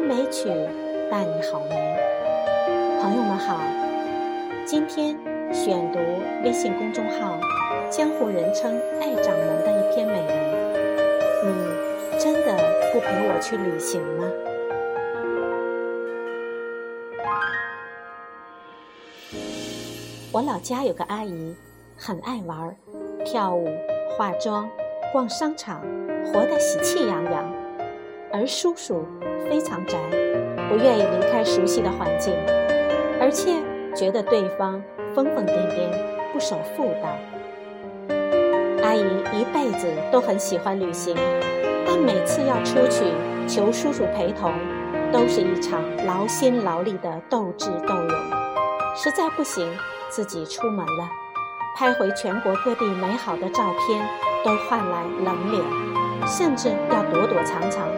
美曲伴你好眠。朋友们好，今天选读微信公众号“江湖人称爱掌门”的一篇美文。你真的不陪我去旅行吗？我老家有个阿姨，很爱玩，跳舞、化妆、逛商场，活得喜气洋洋。而叔叔非常宅，不愿意离开熟悉的环境，而且觉得对方疯疯癫癫，不守妇道。阿姨一辈子都很喜欢旅行，但每次要出去求叔叔陪同，都是一场劳心劳力的斗智斗勇。实在不行。自己出门了，拍回全国各地美好的照片，都换来冷脸，甚至要躲躲藏藏，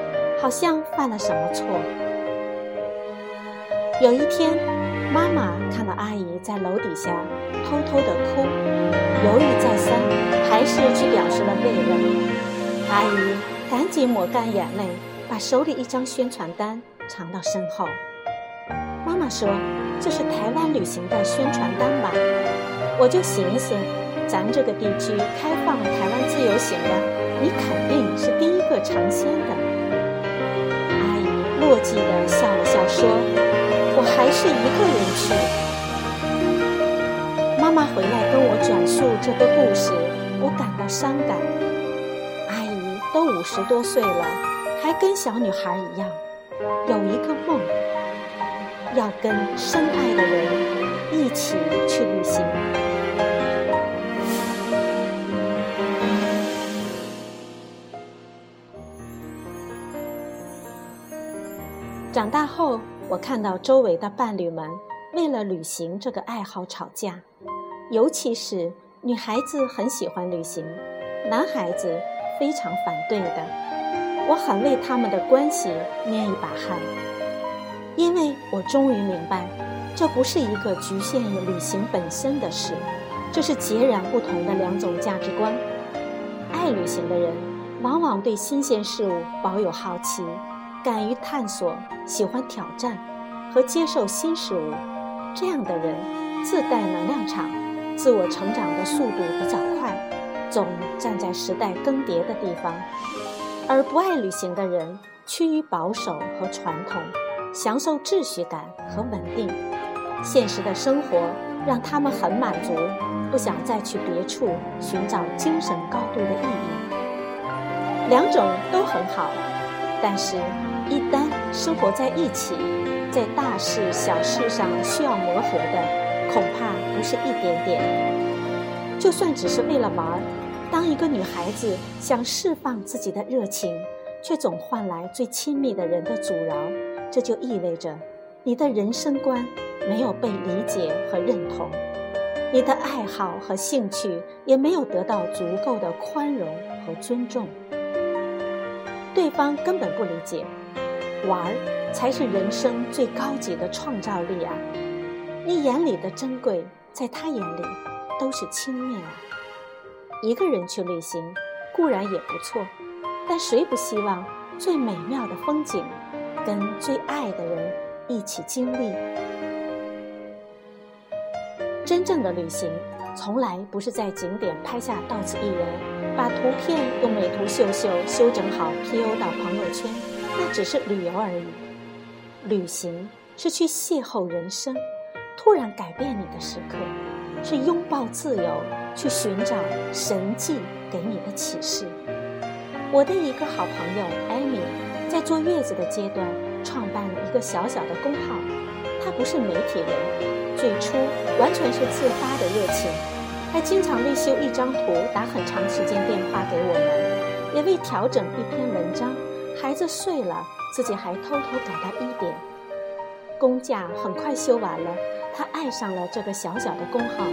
好像犯了什么错。有一天，妈妈看到阿姨在楼底下偷偷的哭，犹豫再三，还是去表示了慰问。阿姨赶紧抹干眼泪，把手里一张宣传单藏到身后。妈妈说。这是台湾旅行的宣传单吧？我就寻思，咱这个地区开放台湾自由行的，你肯定是第一个尝鲜的。落寂的笑了笑说：“我还是一个人去。”妈妈回来跟我转述这个故事，我感到伤感。阿姨都五十多岁了，还跟小女孩一样，有一个梦。要跟深爱的人一起去旅行。长大后，我看到周围的伴侣们为了旅行这个爱好吵架，尤其是女孩子很喜欢旅行，男孩子非常反对的。我很为他们的关系捏一把汗。因为我终于明白，这不是一个局限于旅行本身的事，这是截然不同的两种价值观。爱旅行的人，往往对新鲜事物保有好奇，敢于探索，喜欢挑战和接受新事物。这样的人自带能量场，自我成长的速度比较快，总站在时代更迭的地方。而不爱旅行的人，趋于保守和传统。享受秩序感和稳定，现实的生活让他们很满足，不想再去别处寻找精神高度的意义。两种都很好，但是，一旦生活在一起，在大事小事上需要磨合的，恐怕不是一点点。就算只是为了玩儿，当一个女孩子想释放自己的热情，却总换来最亲密的人的阻挠。这就意味着，你的人生观没有被理解和认同，你的爱好和兴趣也没有得到足够的宽容和尊重。对方根本不理解，玩儿才是人生最高级的创造力啊！你眼里的珍贵，在他眼里都是轻蔑啊！一个人去旅行固然也不错，但谁不希望最美妙的风景？跟最爱的人一起经历，真正的旅行从来不是在景点拍下到此一游，把图片用美图秀秀修整好 PO 到朋友圈，那只是旅游而已。旅行是去邂逅人生，突然改变你的时刻，是拥抱自由，去寻找神迹给你的启示。我的一个好朋友艾米。在坐月子的阶段，创办了一个小小的公号。她不是媒体人，最初完全是自发的热情，还经常为修一张图打很长时间电话给我们，也为调整一篇文章，孩子睡了，自己还偷偷改到一点。工价很快修完了，他爱上了这个小小的工号。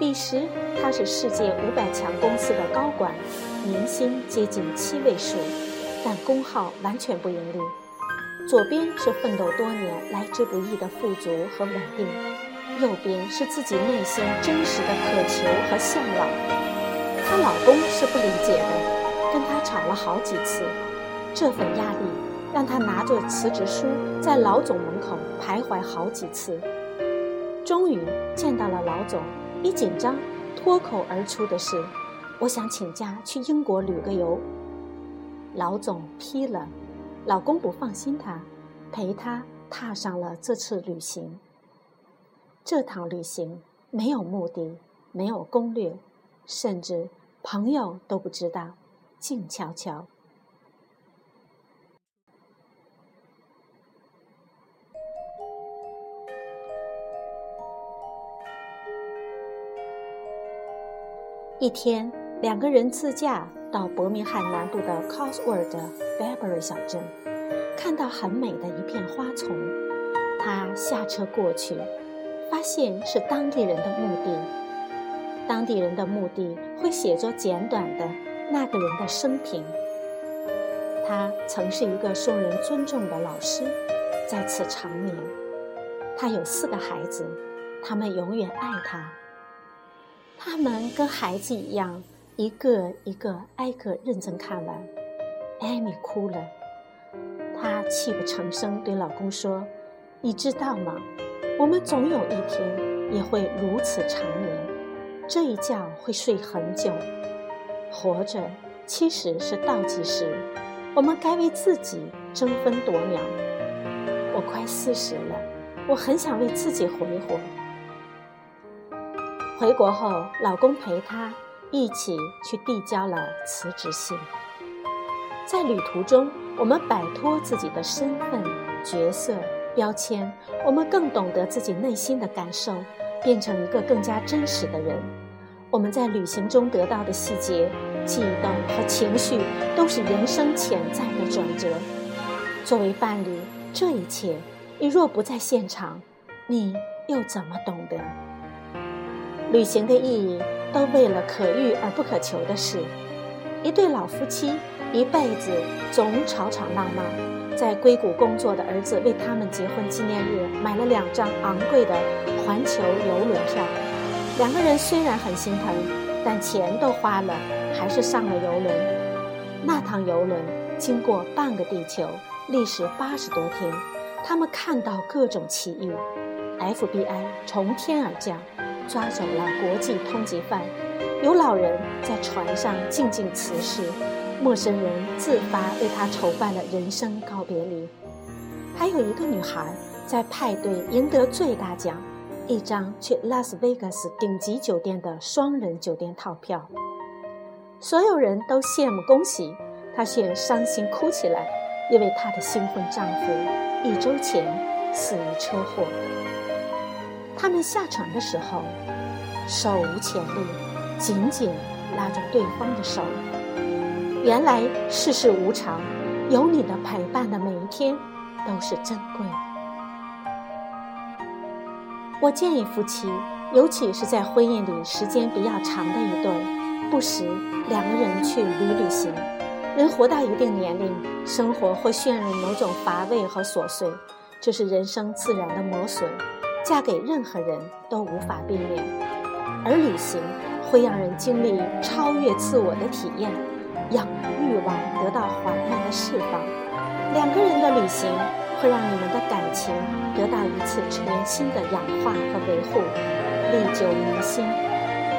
彼时他是世界五百强公司的高管，年薪接近七位数。但工号完全不盈利，左边是奋斗多年来之不易的富足和稳定，右边是自己内心真实的渴求和向往。她老公是不理解的，跟她吵了好几次，这份压力让他拿着辞职书在老总门口徘徊好几次。终于见到了老总，一紧张，脱口而出的是：“我想请假去英国旅个游。”老总批了，老公不放心他，陪他踏上了这次旅行。这趟旅行没有目的，没有攻略，甚至朋友都不知道，静悄悄。一天，两个人自驾到伯明翰南部的 Cosworth Barberry 小镇，看到很美的一片花丛。他下车过去，发现是当地人的墓地。当地人的墓地会写着简短的那个人的生平。他曾是一个受人尊重的老师，在此长眠。他有四个孩子，他们永远爱他。他们跟孩子一样，一个一个挨个认真看完。艾米哭了，她泣不成声对老公说：“你知道吗？我们总有一天也会如此长眠，这一觉会睡很久。活着其实是倒计时，我们该为自己争分夺秒。我快四十了，我很想为自己活一活。”回国后，老公陪她一起去递交了辞职信。在旅途中，我们摆脱自己的身份、角色、标签，我们更懂得自己内心的感受，变成一个更加真实的人。我们在旅行中得到的细节、悸动和情绪，都是人生潜在的转折。作为伴侣，这一切，你若不在现场，你又怎么懂得？旅行的意义，都为了可遇而不可求的事。一对老夫妻一辈子总吵吵闹闹，在硅谷工作的儿子为他们结婚纪念日买了两张昂贵的环球游轮票。两个人虽然很心疼，但钱都花了，还是上了游轮。那趟游轮经过半个地球，历时八十多天，他们看到各种奇遇，FBI 从天而降。抓走了国际通缉犯，有老人在船上静静辞世，陌生人自发为他筹办了人生告别礼，还有一个女孩在派对赢得最大奖，一张去拉斯维加斯顶级酒店的双人酒店套票。所有人都羡慕恭喜，她却伤心哭起来，因为她的新婚丈夫一周前死于车祸。他们下船的时候，手无前例，紧紧拉着对方的手。原来世事无常，有你的陪伴的每一天都是珍贵。我建议夫妻，尤其是在婚姻里时间比较长的一对，不时两个人去旅旅行。人活到一定年龄，生活会陷入某种乏味和琐碎，这是人生自然的磨损。嫁给任何人都无法避免，而旅行会让人经历超越自我的体验，让欲望得到缓慢的释放。两个人的旅行会让你们的感情得到一次全新的氧化和维护，历久弥新。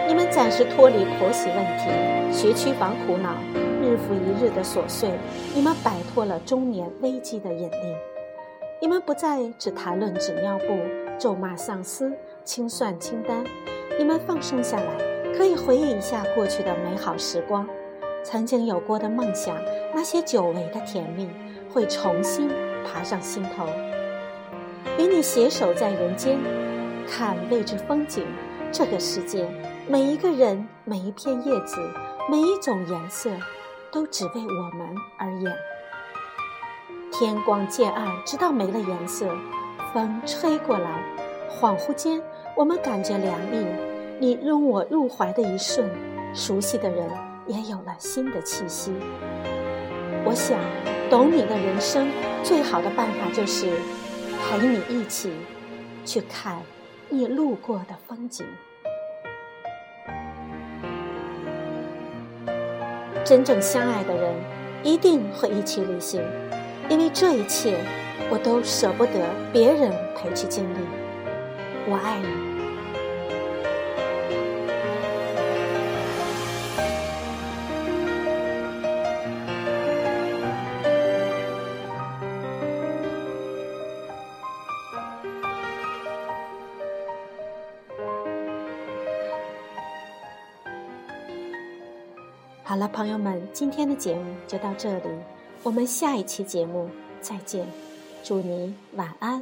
你们暂时脱离婆媳问题、学区房苦恼、日复一日的琐碎，你们摆脱了中年危机的引力。你们不再只谈论纸尿布。咒骂上司，清算清单，你们放松下来，可以回忆一下过去的美好时光，曾经有过的梦想，那些久违的甜蜜，会重新爬上心头。与你携手在人间，看未知风景。这个世界，每一个人，每一片叶子，每一种颜色，都只为我们而演。天光渐暗，直到没了颜色。风吹过来，恍惚间，我们感觉凉意。你拥我入怀的一瞬，熟悉的人也有了新的气息。我想，懂你的人生最好的办法就是陪你一起去看你路过的风景。真正相爱的人，一定会一起旅行，因为这一切我都舍不得别人陪去经历。我爱你。好了，朋友们，今天的节目就到这里，我们下一期节目再见，祝您晚安。